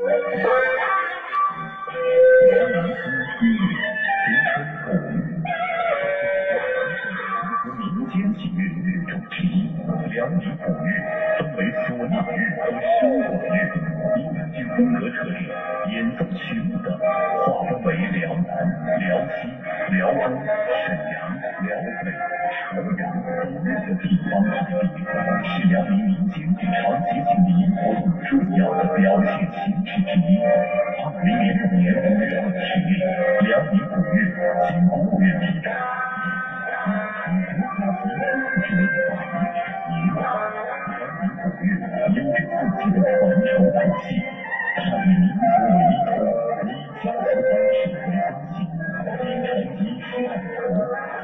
辽宁民间禁乐乐种之一，辽宁古乐分为唢呐乐和笙管乐，以两具风格特点、演奏曲目等划分为辽南、辽西、辽中、沈阳、辽北、朝阳等六个地方派别，是辽宁民间日常节庆礼仪重要的表现形式之一。二零零六年五月二十日，辽宁古乐经国务院批准。有着自己的传承谱系，它以民族为依托，以家族方式为中心，以传遗世代传，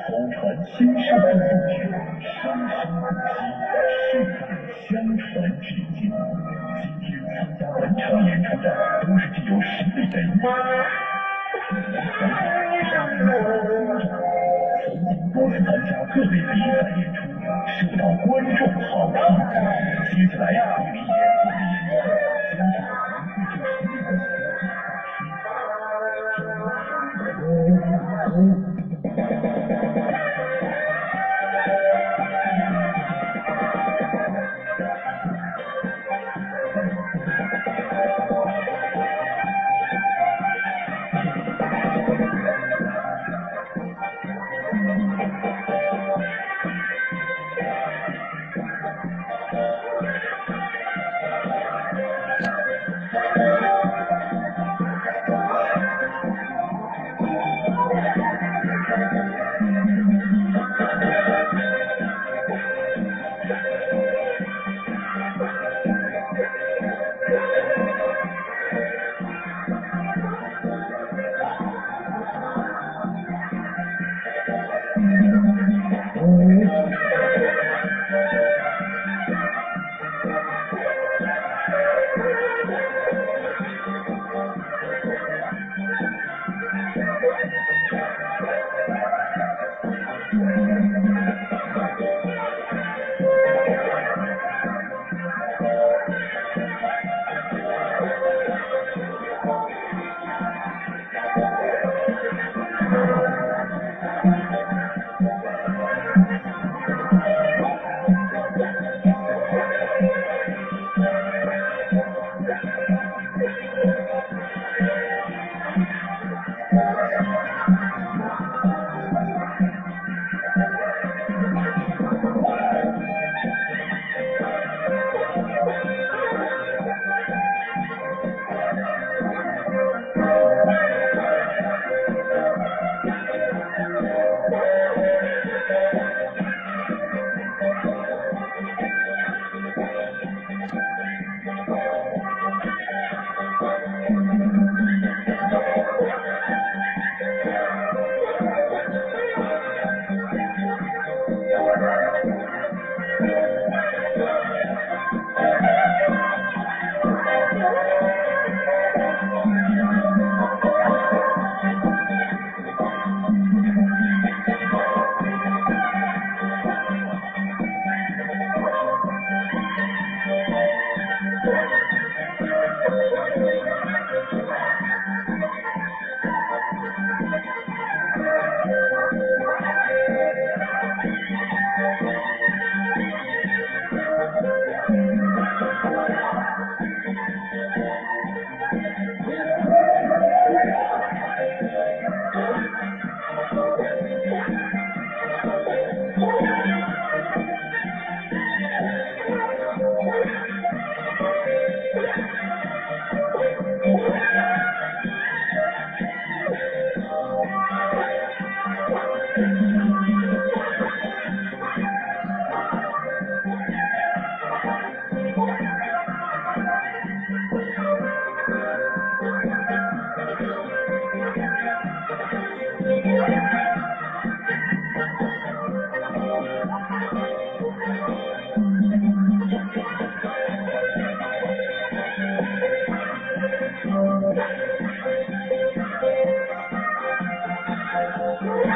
口传心授的素质，生生不息，世代相传至。今曾经多次参加各类比赛演出，受到观众好评。接下来为你演